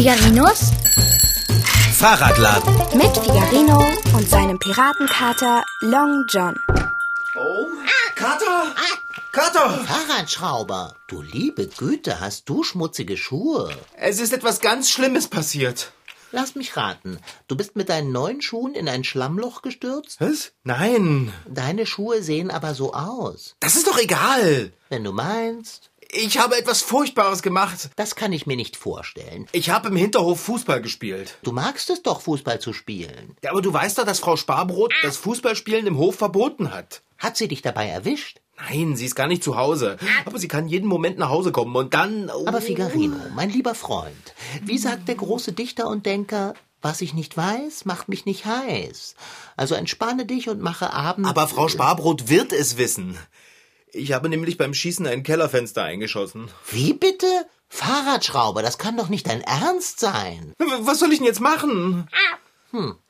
Figarinos Fahrradladen. mit Figarino und seinem Piratenkater Long John. Oh, Kater! Kater! Fahrradschrauber, du liebe Güte, hast du schmutzige Schuhe? Es ist etwas ganz Schlimmes passiert. Lass mich raten, du bist mit deinen neuen Schuhen in ein Schlammloch gestürzt? Was? Nein. Deine Schuhe sehen aber so aus. Das ist doch egal. Wenn du meinst, Ich habe etwas Furchtbares gemacht. das kann ich mir nicht vorstellen. Ich habe im Hinterhof Fußball gespielt. Du magst es doch, Fußball zu spielen. Ja, aber du weißt doch, dass Frau Sparbrot das Fußballspielen im Hof verboten hat. Hat sie dich dabei erwischt? Nein, sie ist gar nicht zu Hause. Aber sie kann jeden Moment nach Hause kommen und dann... Oh. Aber Figarino, mein lieber Freund, wie sagt der große Dichter und Denker, was ich nicht weiß, macht mich nicht heiß. Also entspanne dich und mache Abend. Aber Frau Sparbrot wird es wissen. Ich habe nämlich beim Schießen ein Kellerfenster eingeschossen. Wie bitte? Fahrradschrauber, das kann doch nicht dein Ernst sein. Was soll ich denn jetzt machen?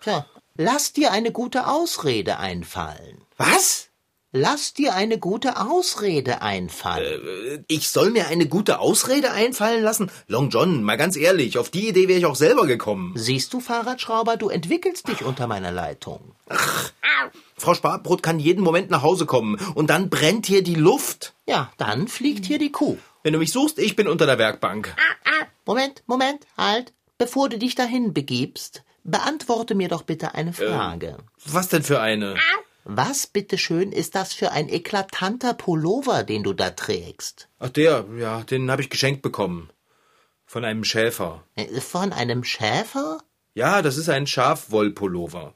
Tja, lass dir eine gute Ausrede einfallen. Was? Lass dir eine gute Ausrede einfallen. Ich soll mir eine gute Ausrede einfallen lassen? Long John, mal ganz ehrlich, auf die Idee wäre ich auch selber gekommen. Siehst du, Fahrradschrauber, du entwickelst dich unter meiner Leitung. Frau Sparbrot kann jeden Moment nach Hause kommen und dann brennt hier die Luft. Ja, dann fliegt hier die Kuh. Wenn du mich suchst, ich bin unter der Werkbank. Moment, Moment, halt. Bevor du dich dahin begibst, beantworte mir doch bitte eine Frage. Was denn für eine? Was bitteschön ist das für ein eklatanter Pullover, den du da trägst? Ach der, ja, den habe ich geschenkt bekommen. Von einem Schäfer. Äh, Von einem Schäfer? Ja, das ist ein Schafwollpullover.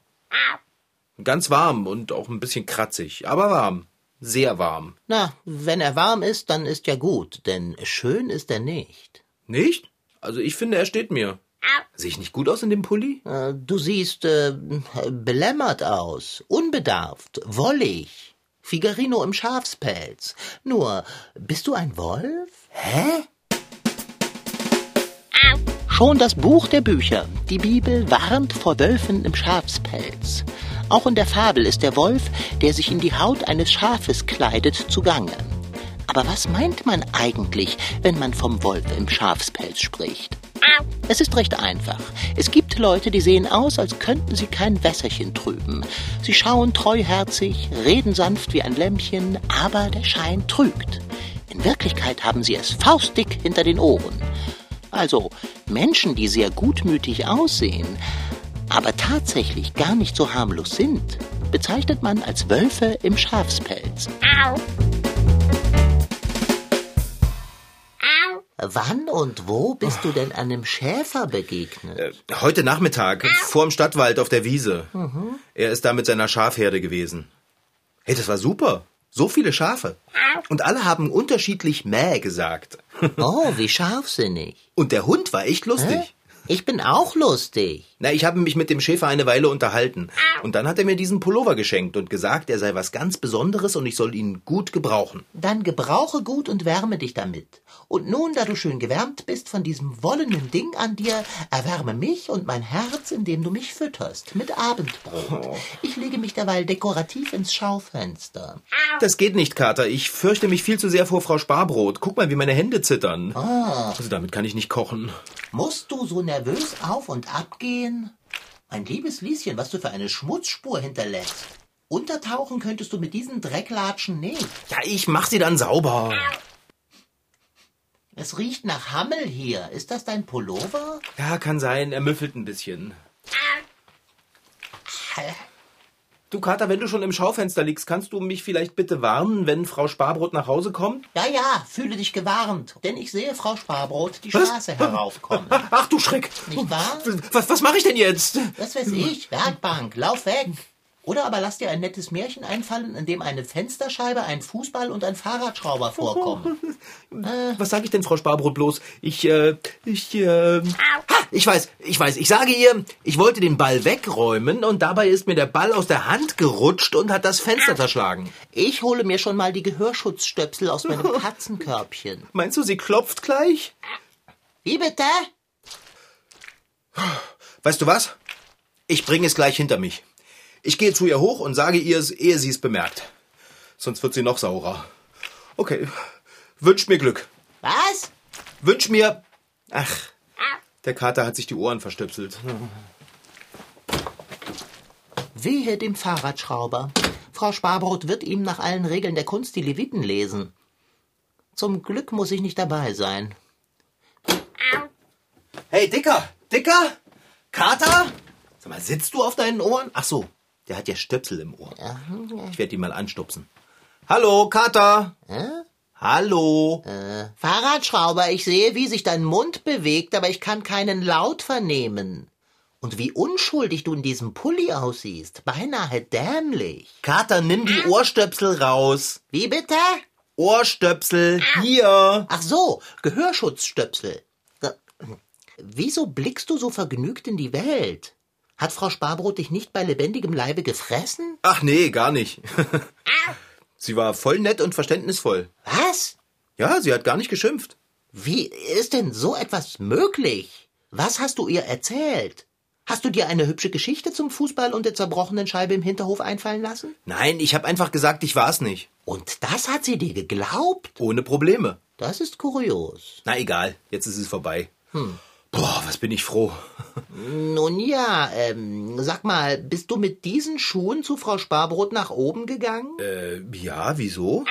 Ganz warm und auch ein bisschen kratzig, aber warm. Sehr warm. Na, wenn er warm ist, dann ist ja gut, denn schön ist er nicht. Nicht? Also ich finde, er steht mir. Sehe ich nicht gut aus in dem Pulli? Äh, Du siehst äh, belämmert aus, unbedarft, wollig. Figarino im Schafspelz. Nur, bist du ein Wolf? Hä? Schon das Buch der Bücher, die Bibel, warnt vor Wölfen im Schafspelz. Auch in der Fabel ist der Wolf, der sich in die Haut eines Schafes kleidet, zugange. Aber was meint man eigentlich, wenn man vom Wolf im Schafspelz spricht? Es ist recht einfach. Es gibt Leute, die sehen aus, als könnten sie kein Wässerchen trüben. Sie schauen treuherzig, reden sanft wie ein Lämmchen, aber der Schein trügt. In Wirklichkeit haben sie es faustdick hinter den Ohren. Also Menschen, die sehr gutmütig aussehen, aber tatsächlich gar nicht so harmlos sind, bezeichnet man als Wölfe im Schafspelz. Wann und wo bist du denn einem Schäfer begegnet? Äh, Heute Nachmittag, vorm Stadtwald auf der Wiese. Er ist da mit seiner Schafherde gewesen. Hey, das war super. So viele Schafe. Und alle haben unterschiedlich Mäh gesagt. Oh, wie scharfsinnig. Und der Hund war echt lustig. Ich bin auch lustig. Na, ich habe mich mit dem Schäfer eine Weile unterhalten. Und dann hat er mir diesen Pullover geschenkt und gesagt, er sei was ganz Besonderes und ich soll ihn gut gebrauchen. Dann gebrauche gut und wärme dich damit. Und nun, da du schön gewärmt bist von diesem wollenen Ding an dir, erwärme mich und mein Herz, indem du mich fütterst mit Abendbrot. Ich lege mich derweil dekorativ ins Schaufenster. Das geht nicht, Kater. Ich fürchte mich viel zu sehr vor Frau Sparbrot. Guck mal, wie meine Hände zittern. Also damit kann ich nicht kochen. Musst du so nervös auf und ab gehen? Mein liebes Lieschen, was du für eine Schmutzspur hinterlässt. Untertauchen könntest du mit diesen Drecklatschen nicht. Ja, ich mach sie dann sauber. Es riecht nach Hammel hier. Ist das dein Pullover? Ja, kann sein. Er müffelt ein bisschen. Du, Kater, wenn du schon im Schaufenster liegst, kannst du mich vielleicht bitte warnen, wenn Frau Sparbrot nach Hause kommt? Ja, ja, fühle dich gewarnt, denn ich sehe Frau Sparbrot die Was? Straße heraufkommen. Ach du Schreck! Nicht wahr? Was, was mache ich denn jetzt? Das weiß ich, Werkbank, lauf weg. Oder aber lass dir ein nettes Märchen einfallen, in dem eine Fensterscheibe, ein Fußball und ein Fahrradschrauber vorkommen. Was sage ich denn, Frau Sparbrot, bloß? Ich, äh, ich, äh... Ha, ich weiß, ich weiß. Ich sage ihr, ich wollte den Ball wegräumen und dabei ist mir der Ball aus der Hand gerutscht und hat das Fenster zerschlagen. Ich hole mir schon mal die Gehörschutzstöpsel aus meinem Katzenkörbchen. Meinst du, sie klopft gleich? Wie bitte? Weißt du was? Ich bringe es gleich hinter mich. Ich gehe zu ihr hoch und sage ihr es, ehe sie es bemerkt. Sonst wird sie noch saurer. Okay. Wünsch mir Glück. Was? Wünsch mir. Ach. Der Kater hat sich die Ohren verstöpselt. Wehe dem Fahrradschrauber. Frau Sparbrot wird ihm nach allen Regeln der Kunst die Leviten lesen. Zum Glück muss ich nicht dabei sein. Hey, Dicker! Dicker! Kater! Sag mal, sitzt du auf deinen Ohren? Ach so, der hat ja Stöpsel im Ohr. Ich werde ihn mal anstupsen. Hallo, Kater! Hallo! Äh, Fahrradschrauber, ich sehe, wie sich dein Mund bewegt, aber ich kann keinen Laut vernehmen. Und wie unschuldig du in diesem Pulli aussiehst. Beinahe dämlich. Kater, nimm die Ohrstöpsel raus. Wie bitte? Ohrstöpsel, hier. Ach so, Gehörschutzstöpsel. Äh, Wieso blickst du so vergnügt in die Welt? Hat Frau Sparbrot dich nicht bei lebendigem Leibe gefressen? Ach nee, gar nicht. sie war voll nett und verständnisvoll. Was? Ja, sie hat gar nicht geschimpft. Wie ist denn so etwas möglich? Was hast du ihr erzählt? Hast du dir eine hübsche Geschichte zum Fußball und der zerbrochenen Scheibe im Hinterhof einfallen lassen? Nein, ich habe einfach gesagt, ich war's nicht. Und das hat sie dir geglaubt? Ohne Probleme. Das ist kurios. Na egal, jetzt ist es vorbei. Boah, was bin ich froh. Nun ja, ähm, sag mal, bist du mit diesen Schuhen zu Frau Sparbrot nach oben gegangen? Äh, ja, wieso?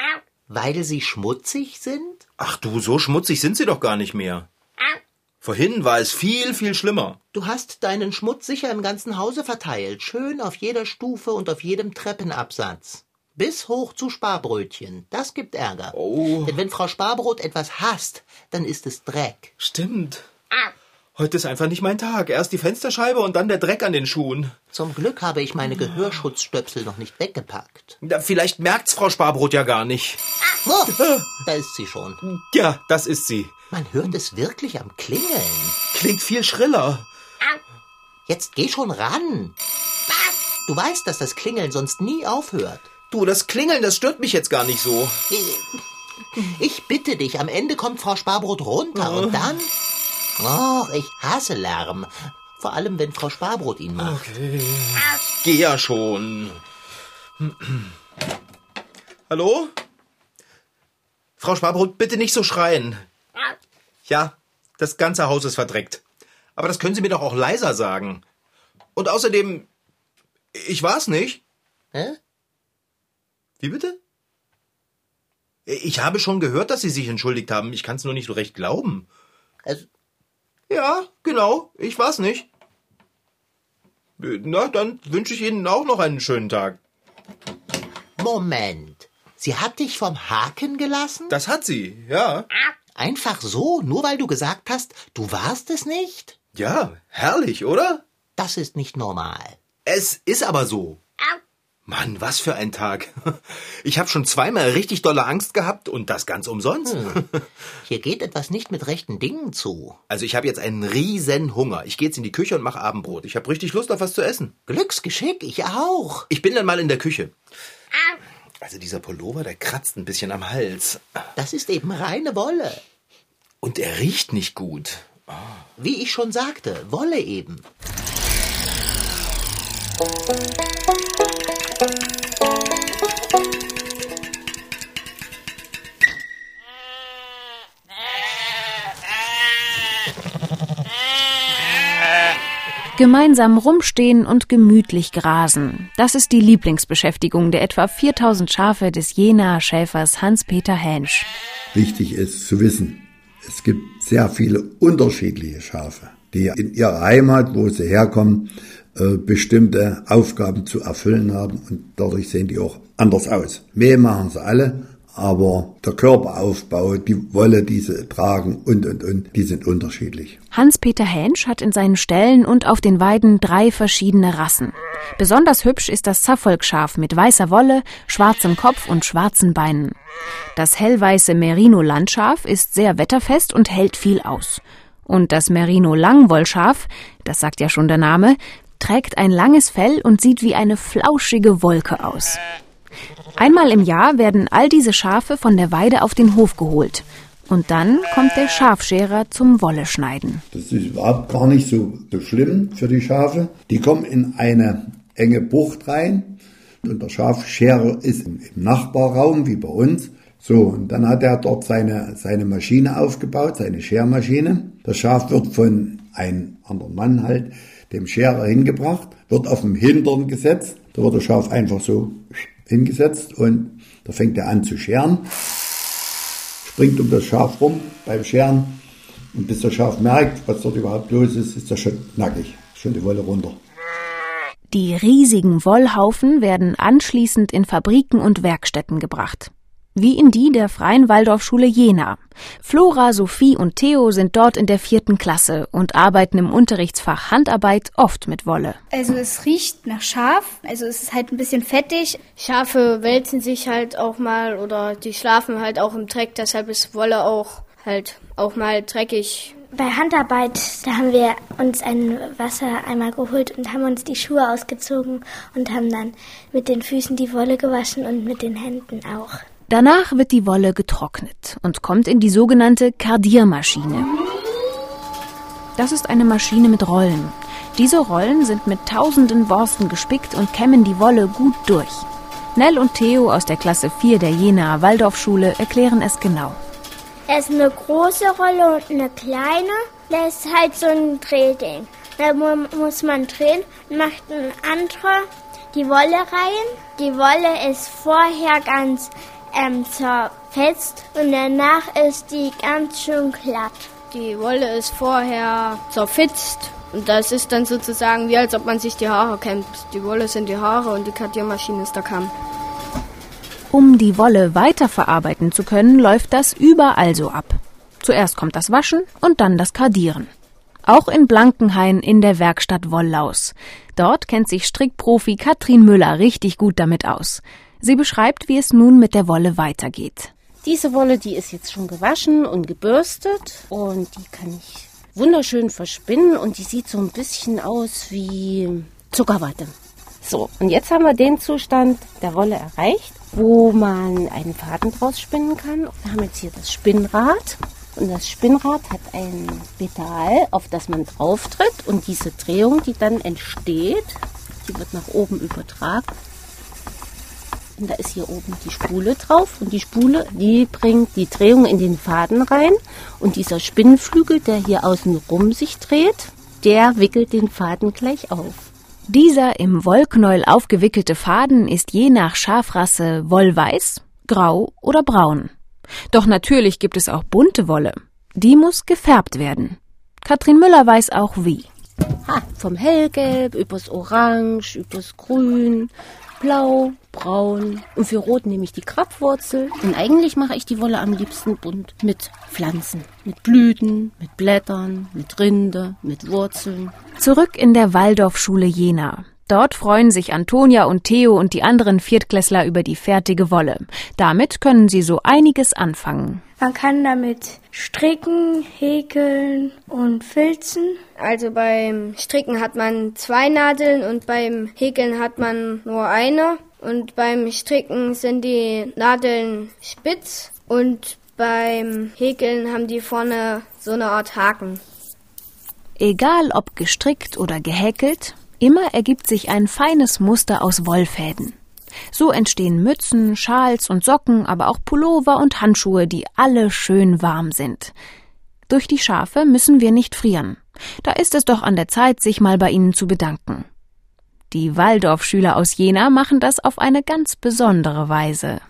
Weil sie schmutzig sind? Ach du, so schmutzig sind sie doch gar nicht mehr. Vorhin war es viel, viel schlimmer. Du hast deinen Schmutz sicher im ganzen Hause verteilt, schön auf jeder Stufe und auf jedem Treppenabsatz. Bis hoch zu Sparbrötchen. Das gibt Ärger. Oh. Denn wenn Frau Sparbrot etwas hasst, dann ist es Dreck. Stimmt. Heute ist einfach nicht mein Tag. Erst die Fensterscheibe und dann der Dreck an den Schuhen. Zum Glück habe ich meine Gehörschutzstöpsel noch nicht weggepackt. Ja, vielleicht merkt's Frau Sparbrot ja gar nicht. Oh, da ist sie schon. Ja, das ist sie. Man hört es wirklich am Klingeln. Klingt viel schriller. Jetzt geh schon ran. Du weißt, dass das Klingeln sonst nie aufhört. Du, das Klingeln, das stört mich jetzt gar nicht so. Ich bitte dich, am Ende kommt Frau Sparbrot runter und dann... Oh, ich hasse Lärm. Vor allem, wenn Frau Sparbrot ihn macht. Geh ja schon. Hallo? Frau Sparbrot, bitte nicht so schreien. Ja, das ganze Haus ist verdreckt. Aber das können Sie mir doch auch leiser sagen. Und außerdem, ich war's nicht. Hä? Wie bitte? Ich habe schon gehört, dass Sie sich entschuldigt haben. Ich kann's nur nicht so recht glauben. Also, Ja, genau. Ich war's nicht. Na, dann wünsche ich Ihnen auch noch einen schönen Tag. Moment. Sie hat dich vom Haken gelassen? Das hat sie, ja. Einfach so, nur weil du gesagt hast, du warst es nicht? Ja, herrlich, oder? Das ist nicht normal. Es ist aber so. Mann, was für ein Tag. Ich habe schon zweimal richtig dolle Angst gehabt und das ganz umsonst. Hier geht etwas nicht mit rechten Dingen zu. Also ich habe jetzt einen riesen Hunger. Ich gehe jetzt in die Küche und mache Abendbrot. Ich habe richtig Lust auf was zu essen. Glücksgeschick, ich auch. Ich bin dann mal in der Küche. Also dieser Pullover, der kratzt ein bisschen am Hals. Das ist eben reine Wolle. Und er riecht nicht gut. Wie ich schon sagte, Wolle eben. Gemeinsam rumstehen und gemütlich grasen. Das ist die Lieblingsbeschäftigung der etwa 4000 Schafe des Jenaer Schäfers Hans-Peter Hänsch. Wichtig ist zu wissen, es gibt sehr viele unterschiedliche Schafe, die in ihrer Heimat, wo sie herkommen, bestimmte Aufgaben zu erfüllen haben und dadurch sehen die auch anders aus. Mehl machen sie alle, aber der Körperaufbau, die Wolle, die sie tragen und, und, und, die sind unterschiedlich. Hans-Peter Hänsch hat in seinen Ställen und auf den Weiden drei verschiedene Rassen. Besonders hübsch ist das Suffolk-Schaf mit weißer Wolle, schwarzem Kopf und schwarzen Beinen. Das hellweiße Merino-Landschaf ist sehr wetterfest und hält viel aus. Und das Merino-Langwollschaf, das sagt ja schon der Name, trägt ein langes Fell und sieht wie eine flauschige Wolke aus. Einmal im Jahr werden all diese Schafe von der Weide auf den Hof geholt. Und dann kommt der Schafscherer zum Wolle schneiden. Das ist überhaupt gar nicht so, schlimm für die Schafe. Die kommen in eine enge Bucht rein und der Schafscherer ist im Nachbarraum wie bei uns. So, und dann hat er dort seine, seine Maschine aufgebaut, seine Schermaschine. Das Schaf wird von einen anderen Mann halt, dem Scherer hingebracht, wird auf dem Hintern gesetzt, da wird das Schaf einfach so hingesetzt und da fängt er an zu scheren, springt um das Schaf rum beim Scheren und bis das Schaf merkt, was dort überhaupt los ist, ist das schon nackig, schon die Wolle runter. Die riesigen Wollhaufen werden anschließend in Fabriken und Werkstätten gebracht wie in die der Freien Waldorfschule Jena. Flora, Sophie und Theo sind dort in der vierten Klasse und arbeiten im Unterrichtsfach Handarbeit oft mit Wolle. Also es riecht nach Schaf, also es ist halt ein bisschen fettig. Schafe wälzen sich halt auch mal oder die schlafen halt auch im Dreck, deshalb ist Wolle auch halt auch mal dreckig. Bei Handarbeit, da haben wir uns einen Wassereimer geholt und haben uns die Schuhe ausgezogen und haben dann mit den Füßen die Wolle gewaschen und mit den Händen auch. Danach wird die Wolle getrocknet und kommt in die sogenannte Kardiermaschine. Das ist eine Maschine mit Rollen. Diese Rollen sind mit tausenden Borsten gespickt und kämmen die Wolle gut durch. Nell und Theo aus der Klasse 4 der Jenaer Waldorfschule erklären es genau. Es ist eine große Rolle und eine kleine. Das ist halt so ein Drehding. Da muss man drehen, macht ein anderer die Wolle rein. Die Wolle ist vorher ganz ähm, zerfetzt und danach ist die ganz schön glatt. Die Wolle ist vorher zerfetzt und das ist dann sozusagen wie als ob man sich die Haare kämmt. Die Wolle sind die Haare und die Kartiermaschine ist der Kamm. Um die Wolle weiterverarbeiten zu können, läuft das überall so ab. Zuerst kommt das Waschen und dann das Kardieren. Auch in Blankenhain in der Werkstatt Wollaus. Dort kennt sich Strickprofi Katrin Müller richtig gut damit aus. Sie beschreibt, wie es nun mit der Wolle weitergeht. Diese Wolle, die ist jetzt schon gewaschen und gebürstet und die kann ich wunderschön verspinnen und die sieht so ein bisschen aus wie Zuckerwatte. So, und jetzt haben wir den Zustand der Wolle erreicht, wo man einen Faden draus spinnen kann. Wir haben jetzt hier das Spinnrad und das Spinnrad hat ein Pedal, auf das man drauftritt und diese Drehung, die dann entsteht, die wird nach oben übertragen und da ist hier oben die Spule drauf. Und die Spule, die bringt die Drehung in den Faden rein. Und dieser Spinnenflügel, der hier außen rum sich dreht, der wickelt den Faden gleich auf. Dieser im Wollknäuel aufgewickelte Faden ist je nach Schafrasse wollweiß, grau oder braun. Doch natürlich gibt es auch bunte Wolle. Die muss gefärbt werden. Katrin Müller weiß auch wie. Ha, vom hellgelb übers orange, übers grün, blau, braun und für rot nehme ich die Krabwurzel. Und eigentlich mache ich die Wolle am liebsten bunt mit Pflanzen, mit Blüten, mit Blättern, mit Rinde, mit Wurzeln. Zurück in der Waldorfschule Jena. Dort freuen sich Antonia und Theo und die anderen Viertklässler über die fertige Wolle. Damit können sie so einiges anfangen. Man kann damit stricken, häkeln und filzen. Also beim Stricken hat man zwei Nadeln und beim Häkeln hat man nur eine. Und beim Stricken sind die Nadeln spitz und beim Häkeln haben die vorne so eine Art Haken. Egal ob gestrickt oder gehäkelt, Immer ergibt sich ein feines Muster aus Wollfäden. So entstehen Mützen, Schals und Socken, aber auch Pullover und Handschuhe, die alle schön warm sind. Durch die Schafe müssen wir nicht frieren. Da ist es doch an der Zeit, sich mal bei ihnen zu bedanken. Die Waldorfschüler aus Jena machen das auf eine ganz besondere Weise.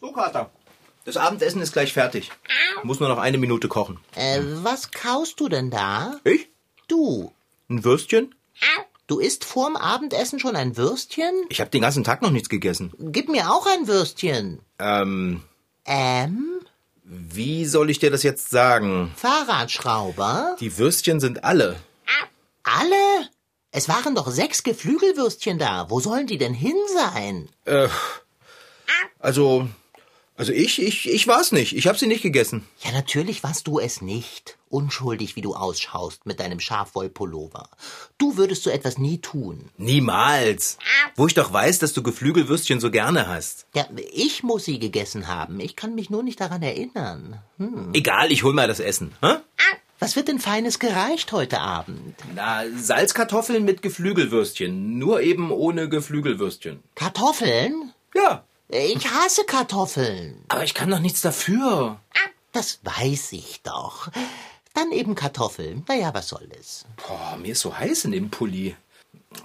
So, Kater. Das Abendessen ist gleich fertig. Muss nur noch eine Minute kochen. Äh, was kaust du denn da? Ich? Du. Ein Würstchen? Du isst vorm Abendessen schon ein Würstchen? Ich habe den ganzen Tag noch nichts gegessen. Gib mir auch ein Würstchen. Ähm, Ähm? wie soll ich dir das jetzt sagen? Fahrradschrauber? Die Würstchen sind alle. Alle? Es waren doch sechs Geflügelwürstchen da. Wo sollen die denn hin sein? Äh, also, also ich, ich, ich war's nicht. Ich habe sie nicht gegessen. Ja, natürlich warst du es nicht. Unschuldig, wie du ausschaust mit deinem Schafwollpullover. Du würdest so etwas nie tun. Niemals. Wo ich doch weiß, dass du Geflügelwürstchen so gerne hast. Ja, ich muss sie gegessen haben. Ich kann mich nur nicht daran erinnern. Hm. Egal, ich hol mal das Essen. Hä? Was wird denn Feines gereicht heute Abend? Na, Salzkartoffeln mit Geflügelwürstchen. Nur eben ohne Geflügelwürstchen. Kartoffeln? Ja, Ich hasse Kartoffeln. Aber ich kann doch nichts dafür. Das weiß ich doch. Dann eben Kartoffeln. Naja, was soll es? Boah, mir ist so heiß in dem Pulli.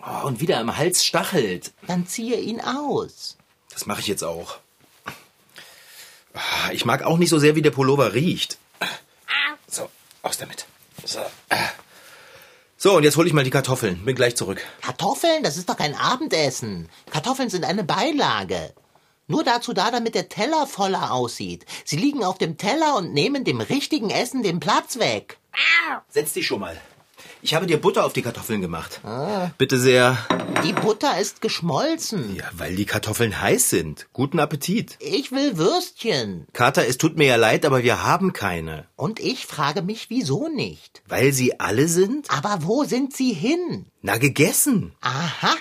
Oh, und wieder im Hals stachelt. Dann ziehe ihn aus. Das mache ich jetzt auch. Ah, Ich mag auch nicht so sehr, wie der Pullover riecht. So, aus damit. So. So, und jetzt hole ich mal die Kartoffeln. Bin gleich zurück. Kartoffeln, das ist doch kein Abendessen. Kartoffeln sind eine Beilage. Nur dazu da, damit der Teller voller aussieht. Sie liegen auf dem Teller und nehmen dem richtigen Essen den Platz weg. Setz dich schon mal. Ich habe dir Butter auf die Kartoffeln gemacht. Bitte sehr. Die Butter ist geschmolzen. Ja, weil die Kartoffeln heiß sind. Guten Appetit. Ich will Würstchen. Kater, es tut mir ja leid, aber wir haben keine. Und ich frage mich, wieso nicht? Weil sie alle sind? Aber wo sind sie hin? Na, gegessen. Aha.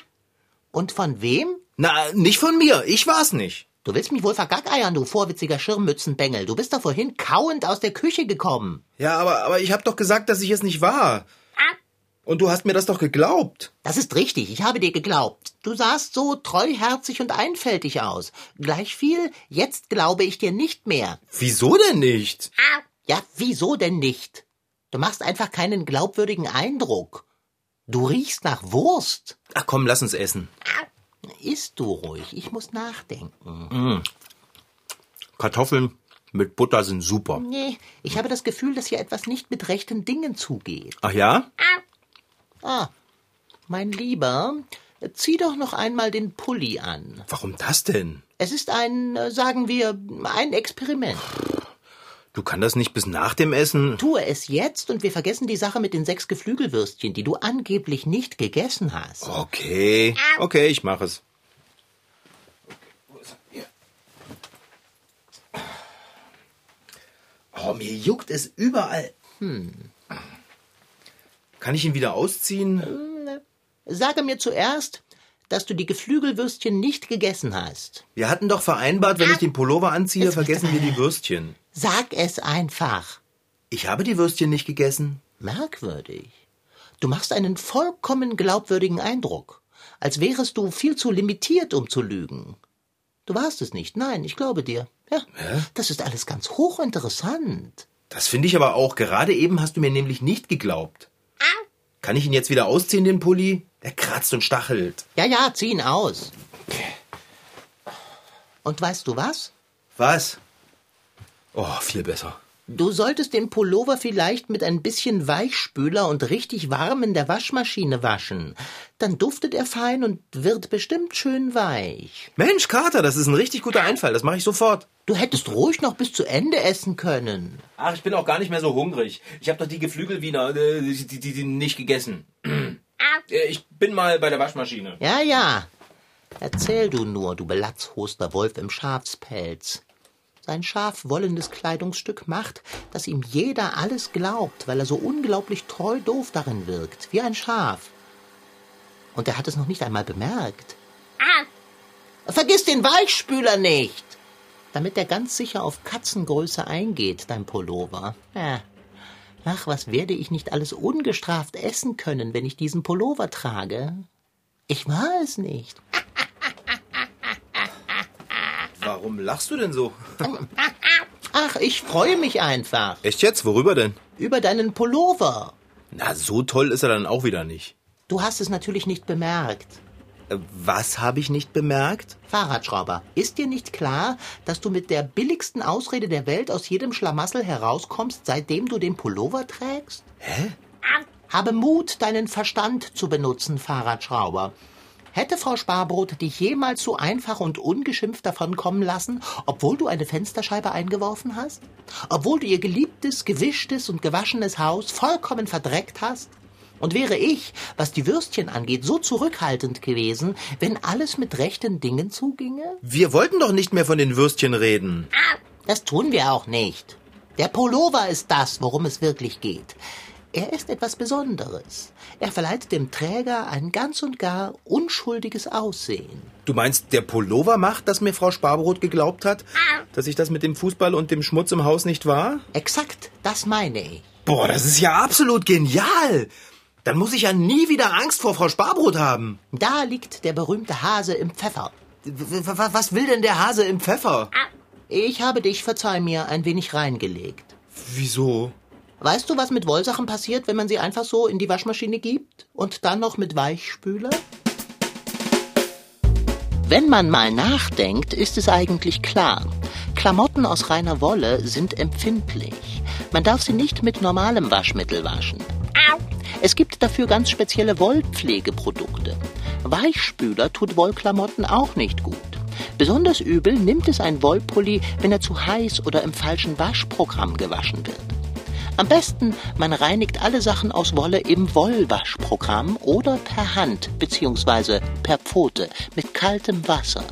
Und von wem? Na, nicht von mir. Ich war's nicht. Du willst mich wohl vergackeiern, du vorwitziger Schirmmützenbengel. Du bist doch vorhin kauend aus der Küche gekommen. Ja, aber, aber ich hab doch gesagt, dass ich es nicht war. Und du hast mir das doch geglaubt. Das ist richtig, ich habe dir geglaubt. Du sahst so treuherzig und einfältig aus. Gleich viel, jetzt glaube ich dir nicht mehr. Wieso denn nicht? Ja, wieso denn nicht? Du machst einfach keinen glaubwürdigen Eindruck. Du riechst nach Wurst. Ach komm, lass uns essen. Isst du ruhig, ich muss nachdenken. Kartoffeln mit Butter sind super. Nee, ich habe das Gefühl, dass hier etwas nicht mit rechten Dingen zugeht. Ach ja? Ah, mein Lieber, zieh doch noch einmal den Pulli an. Warum das denn? Es ist ein, äh, sagen wir, ein Experiment. Du kannst das nicht bis nach dem Essen. Tue es jetzt und wir vergessen die Sache mit den sechs Geflügelwürstchen, die du angeblich nicht gegessen hast. Okay, okay, ich mache es. Oh, mir juckt es überall. Hm. Kann ich ihn wieder ausziehen? Sage mir zuerst, dass du die Geflügelwürstchen nicht gegessen hast. Wir hatten doch vereinbart, wenn ich den Pullover anziehe, vergessen wir die Würstchen. Sag es einfach. Ich habe die Würstchen nicht gegessen. Merkwürdig. Du machst einen vollkommen glaubwürdigen Eindruck, als wärest du viel zu limitiert, um zu lügen. Du warst es nicht, nein, ich glaube dir. Ja, das ist alles ganz hochinteressant. Das finde ich aber auch. Gerade eben hast du mir nämlich nicht geglaubt. Kann ich ihn jetzt wieder ausziehen, den Pulli? Er kratzt und stachelt. Ja, ja, zieh ihn aus. Und weißt du was? Was? Oh, viel besser. Du solltest den Pullover vielleicht mit ein bisschen Weichspüler und richtig warm in der Waschmaschine waschen. Dann duftet er fein und wird bestimmt schön weich. Mensch, Kater, das ist ein richtig guter Einfall. Das mache ich sofort. Du hättest ruhig noch bis zu Ende essen können. Ach, ich bin auch gar nicht mehr so hungrig. Ich habe doch die Geflügelwiener, äh, die, die, die, nicht gegessen. Äh, ich bin mal bei der Waschmaschine. Ja, ja. Erzähl du nur, du belatzhoster Wolf im Schafspelz. Sein scharfwollendes Kleidungsstück macht, dass ihm jeder alles glaubt, weil er so unglaublich treu doof darin wirkt, wie ein Schaf. Und er hat es noch nicht einmal bemerkt. Vergiss den Weichspüler nicht! Damit er ganz sicher auf Katzengröße eingeht, dein Pullover. Ja. Ach, was werde ich nicht alles ungestraft essen können, wenn ich diesen Pullover trage? Ich war es nicht. Warum lachst du denn so? Ach, ich freue mich einfach. Echt jetzt? Worüber denn? Über deinen Pullover. Na, so toll ist er dann auch wieder nicht. Du hast es natürlich nicht bemerkt. Äh, Was habe ich nicht bemerkt? Fahrradschrauber, ist dir nicht klar, dass du mit der billigsten Ausrede der Welt aus jedem Schlamassel herauskommst, seitdem du den Pullover trägst? Hä? Habe Mut, deinen Verstand zu benutzen, Fahrradschrauber. Hätte Frau Sparbrot dich jemals so einfach und ungeschimpft davonkommen lassen, obwohl du eine Fensterscheibe eingeworfen hast? Obwohl du ihr geliebtes, gewischtes und gewaschenes Haus vollkommen verdreckt hast? Und wäre ich, was die Würstchen angeht, so zurückhaltend gewesen, wenn alles mit rechten Dingen zuginge? Wir wollten doch nicht mehr von den Würstchen reden. Das tun wir auch nicht. Der Pullover ist das, worum es wirklich geht. Er ist etwas Besonderes. Er verleiht dem Träger ein ganz und gar unschuldiges Aussehen. Du meinst, der Pullover macht, dass mir Frau Sparbrot geglaubt hat, dass ich das mit dem Fußball und dem Schmutz im Haus nicht war? Exakt, das meine ich. Boah, das ist ja absolut genial. Dann muss ich ja nie wieder Angst vor Frau Sparbrot haben. Da liegt der berühmte Hase im Pfeffer. Was will denn der Hase im Pfeffer? Ich habe dich, verzeih mir, ein wenig reingelegt. Wieso? Weißt du, was mit Wollsachen passiert, wenn man sie einfach so in die Waschmaschine gibt? Und dann noch mit Weichspüler? Wenn man mal nachdenkt, ist es eigentlich klar. Klamotten aus reiner Wolle sind empfindlich. Man darf sie nicht mit normalem Waschmittel waschen. Es gibt dafür ganz spezielle Wollpflegeprodukte. Weichspüler tut Wollklamotten auch nicht gut. Besonders übel nimmt es ein Wollpulli, wenn er zu heiß oder im falschen Waschprogramm gewaschen wird. Am besten, man reinigt alle Sachen aus Wolle im Wollwaschprogramm oder per Hand bzw. per Pfote mit kaltem Wasser.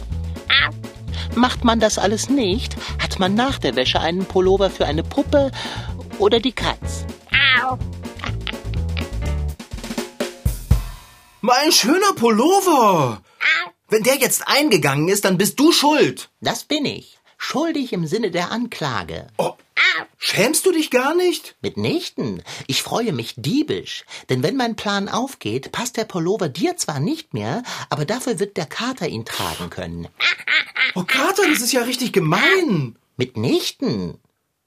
Macht man das alles nicht, hat man nach der Wäsche einen Pullover für eine Puppe oder die Katz. Mein schöner Pullover! Wenn der jetzt eingegangen ist, dann bist du schuld. Das bin ich. Schuldig im Sinne der Anklage. Oh, schämst du dich gar nicht? Mitnichten. Ich freue mich diebisch. Denn wenn mein Plan aufgeht, passt der Pullover dir zwar nicht mehr, aber dafür wird der Kater ihn tragen können. Oh, Kater, das ist ja richtig gemein. Mitnichten.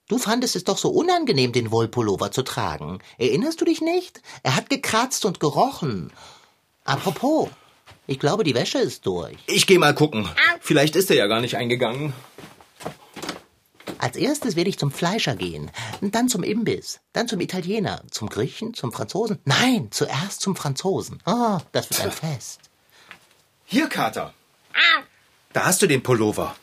Du fandest es doch so unangenehm, den Wollpullover zu tragen. Erinnerst du dich nicht? Er hat gekratzt und gerochen. Apropos, ich glaube, die Wäsche ist durch. Ich geh mal gucken. Vielleicht ist er ja gar nicht eingegangen. Als erstes werde ich zum Fleischer gehen, dann zum Imbiss, dann zum Italiener, zum Griechen, zum Franzosen. Nein, zuerst zum Franzosen. Oh, das wird ein Fest. Hier, Kater. Da hast du den Pullover.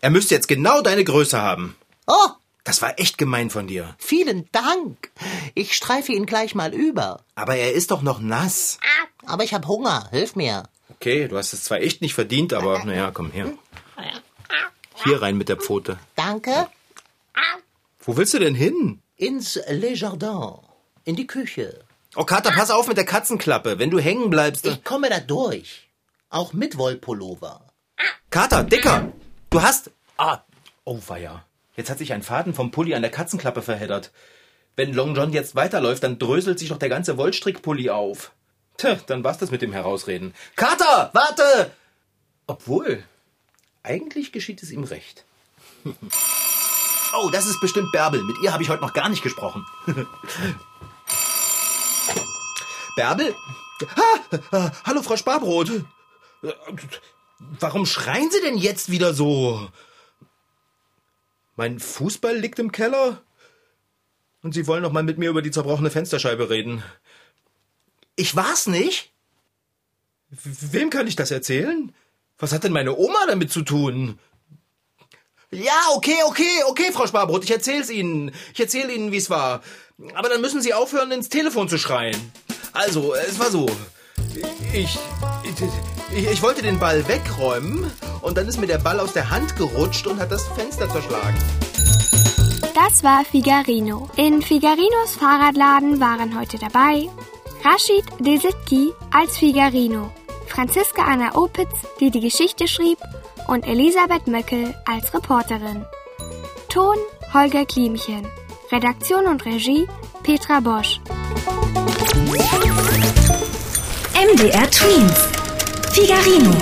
Er müsste jetzt genau deine Größe haben. Oh, Das war echt gemein von dir. vielen Dank. Ich streife ihn gleich mal über. Aber er ist doch noch nass. Aber ich habe Hunger. Hilf mir. Okay, du hast es zwar echt nicht verdient, aber naja, komm her. Hier rein mit der Pfote. Danke. Wo willst du denn hin? Ins Le Jardin. In die Küche. Oh, Kater, pass auf mit der Katzenklappe. Wenn du hängen bleibst. Ich komme da durch. Auch mit Wollpullover. Kater, Dicker! Du hast. Ah, oh, weia. Jetzt hat sich ein Faden vom Pulli an der Katzenklappe verheddert. Wenn Long John jetzt weiterläuft, dann dröselt sich doch der ganze Wollstrickpulli auf. Tja, dann war's das mit dem Herausreden. Kater, warte! Obwohl, eigentlich geschieht es ihm recht. Oh, das ist bestimmt Bärbel. Mit ihr habe ich heute noch gar nicht gesprochen. Bärbel? Ah, hallo, Frau Sparbrot. Warum schreien Sie denn jetzt wieder so? Mein Fußball liegt im Keller? Und Sie wollen noch mal mit mir über die zerbrochene Fensterscheibe reden. Ich war's nicht? Wem kann ich das erzählen? Was hat denn meine Oma damit zu tun? Ja, okay, okay, okay, Frau Sparbrot, ich erzähl's Ihnen. Ich erzähle Ihnen, wie's war. Aber dann müssen Sie aufhören, ins Telefon zu schreien. Also, es war so. Ich, ich, ich wollte den Ball wegräumen und dann ist mir der Ball aus der Hand gerutscht und hat das Fenster zerschlagen. Das war Figarino. In Figarinos Fahrradladen waren heute dabei Rashid Desitki als Figarino, Franziska Anna Opitz, die die Geschichte schrieb, und Elisabeth Möckel als Reporterin. Ton Holger Klimchen. Redaktion und Regie Petra Bosch. MDR Twins. Figarino.